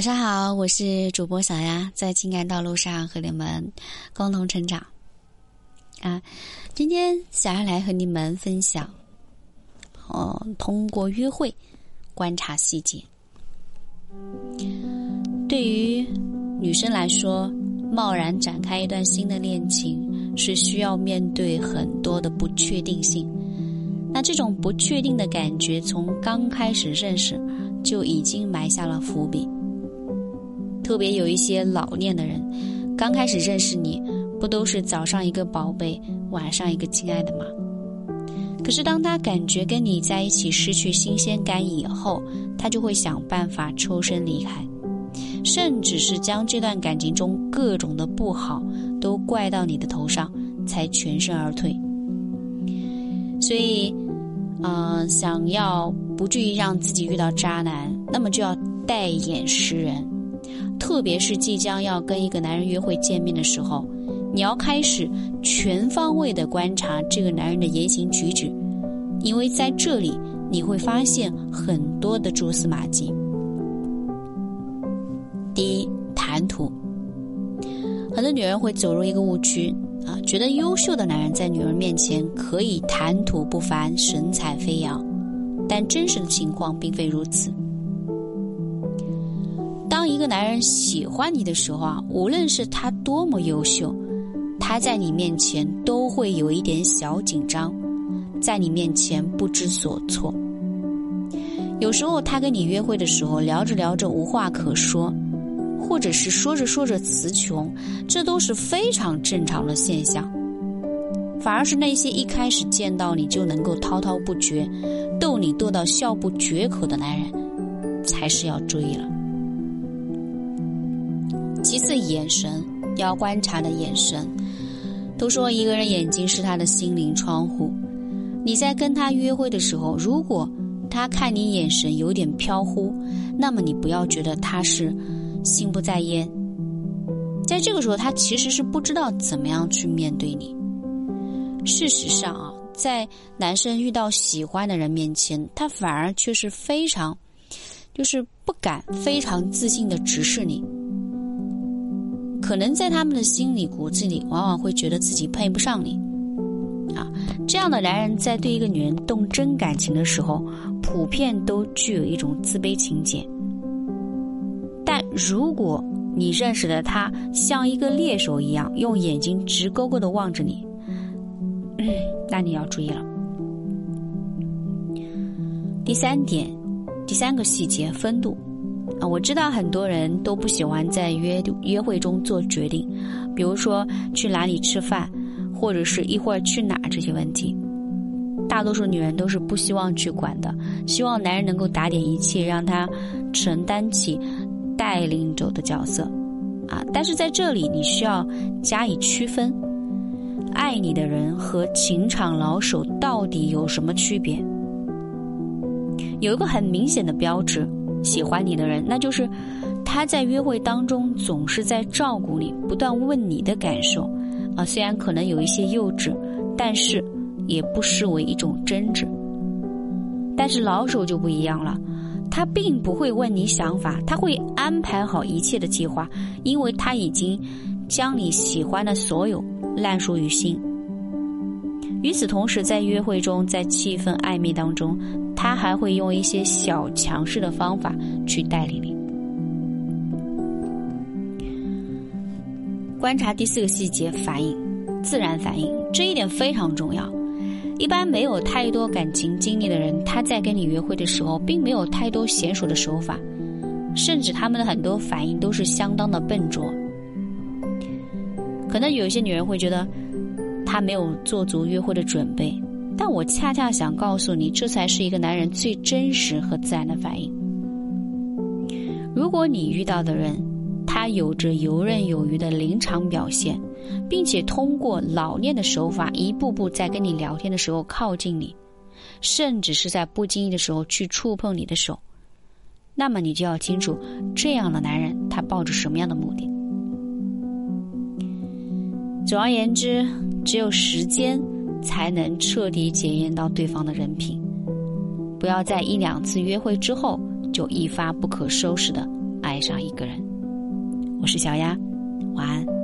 晚上好，我是主播小丫，在情感道路上和你们共同成长。啊，今天小丫来和你们分享，哦，通过约会观察细节。对于女生来说，贸然展开一段新的恋情，是需要面对很多的不确定性。那这种不确定的感觉，从刚开始认识就已经埋下了伏笔。特别有一些老练的人，刚开始认识你，不都是早上一个宝贝，晚上一个亲爱的吗？可是当他感觉跟你在一起失去新鲜感以后，他就会想办法抽身离开，甚至是将这段感情中各种的不好都怪到你的头上，才全身而退。所以，嗯，想要不至于让自己遇到渣男，那么就要带眼识人。特别是即将要跟一个男人约会见面的时候，你要开始全方位的观察这个男人的言行举止，因为在这里你会发现很多的蛛丝马迹。第一，谈吐，很多女人会走入一个误区啊，觉得优秀的男人在女人面前可以谈吐不凡、神采飞扬，但真实的情况并非如此。当一个男人喜欢你的时候啊，无论是他多么优秀，他在你面前都会有一点小紧张，在你面前不知所措。有时候他跟你约会的时候，聊着聊着无话可说，或者是说着说着词穷，这都是非常正常的现象。反而是那些一开始见到你就能够滔滔不绝，逗你逗到笑不绝口的男人，才是要注意了。其次，眼神要观察的眼神。都说一个人眼睛是他的心灵窗户。你在跟他约会的时候，如果他看你眼神有点飘忽，那么你不要觉得他是心不在焉。在这个时候，他其实是不知道怎么样去面对你。事实上啊，在男生遇到喜欢的人面前，他反而却是非常，就是不敢非常自信的直视你。可能在他们的心里骨子里，往往会觉得自己配不上你，啊，这样的男人在对一个女人动真感情的时候，普遍都具有一种自卑情节。但如果你认识的他像一个猎手一样，用眼睛直勾勾的望着你，那你要注意了。第三点，第三个细节，风度。啊，我知道很多人都不喜欢在约约会中做决定，比如说去哪里吃饭，或者是一会儿去哪这些问题。大多数女人都是不希望去管的，希望男人能够打点一切，让他承担起带领者的角色。啊，但是在这里你需要加以区分，爱你的人和情场老手到底有什么区别？有一个很明显的标志。喜欢你的人，那就是他在约会当中总是在照顾你，不断问你的感受，啊，虽然可能有一些幼稚，但是也不失为一种真挚。但是老手就不一样了，他并不会问你想法，他会安排好一切的计划，因为他已经将你喜欢的所有烂熟于心。与此同时，在约会中，在气氛暧昧当中。他还会用一些小强势的方法去带领你。观察第四个细节，反应，自然反应，这一点非常重要。一般没有太多感情经历的人，他在跟你约会的时候，并没有太多娴熟的手法，甚至他们的很多反应都是相当的笨拙。可能有一些女人会觉得，他没有做足约会的准备。但我恰恰想告诉你，这才是一个男人最真实和自然的反应。如果你遇到的人，他有着游刃有余的临场表现，并且通过老练的手法，一步步在跟你聊天的时候靠近你，甚至是在不经意的时候去触碰你的手，那么你就要清楚，这样的男人他抱着什么样的目的。总而言之，只有时间。才能彻底检验到对方的人品，不要在一两次约会之后就一发不可收拾的爱上一个人。我是小丫，晚安。